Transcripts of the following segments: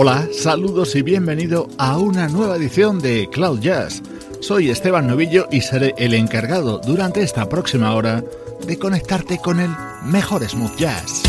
Hola, saludos y bienvenido a una nueva edición de Cloud Jazz. Soy Esteban Novillo y seré el encargado durante esta próxima hora de conectarte con el mejor smooth jazz.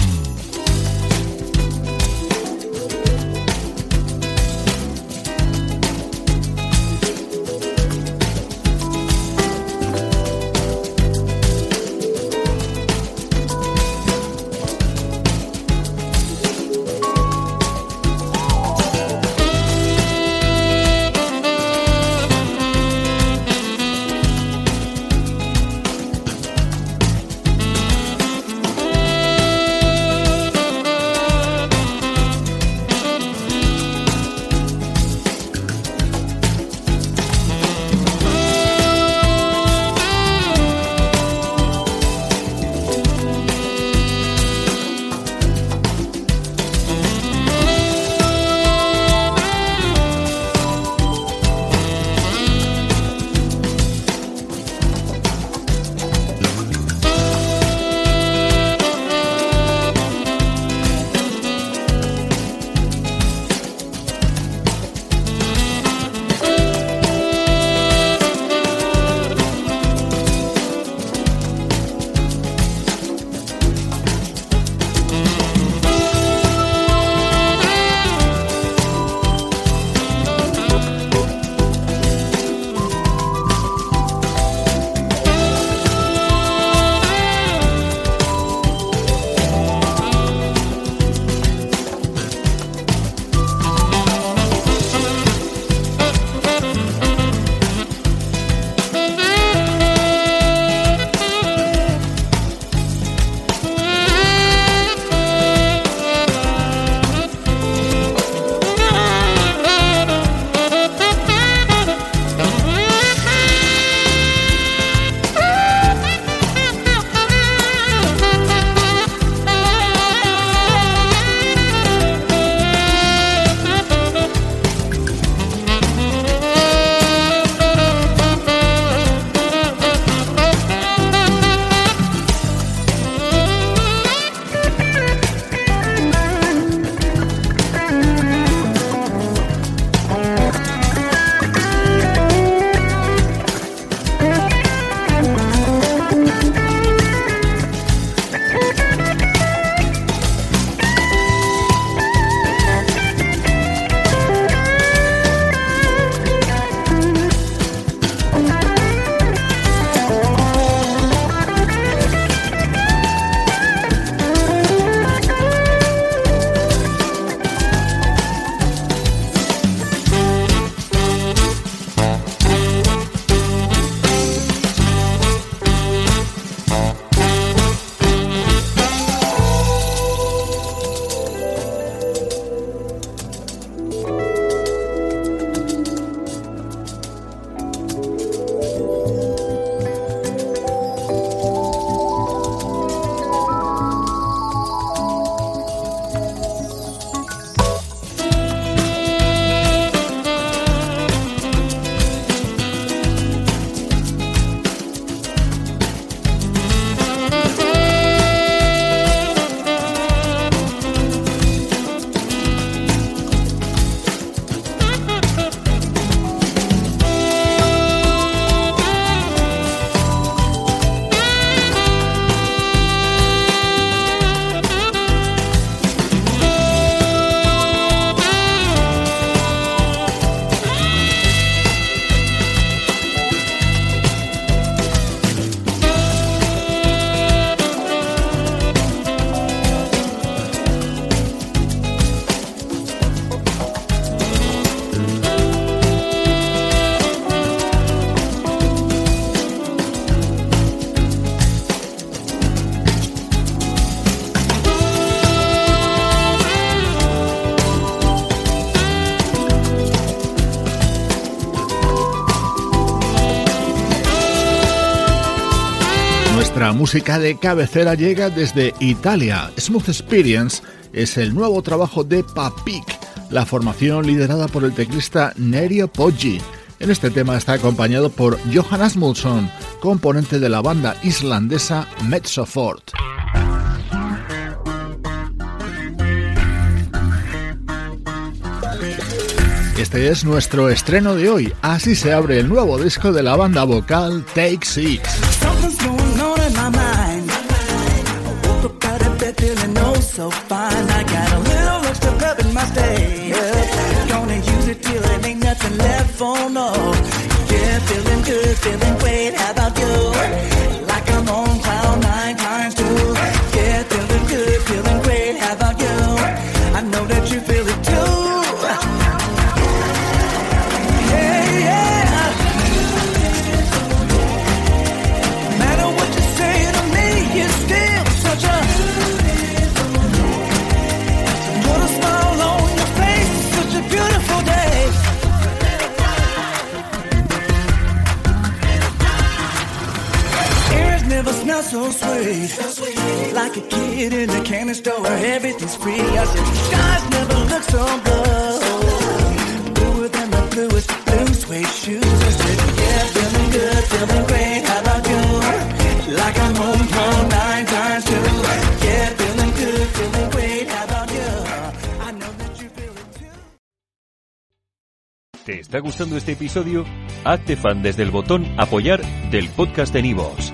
Nuestra música de cabecera llega desde Italia. Smooth Experience es el nuevo trabajo de Papik, la formación liderada por el teclista Nerio Poggi. En este tema está acompañado por Johan Asmussen, componente de la banda islandesa Metzofort. Este es nuestro estreno de hoy. Así se abre el nuevo disco de la banda vocal Take Six. So sweet. Like a kid in a candy store everything's free. I said, skies never look so blue. Bluer than the bluest blue suede shoes. I said, yeah, feeling good, feeling great. How about you? Like I'm home from nine times two. Yeah, feeling good, feeling great. How about you? ¿Te está gustando este episodio? Hazte fan desde el botón apoyar del podcast de Nivos.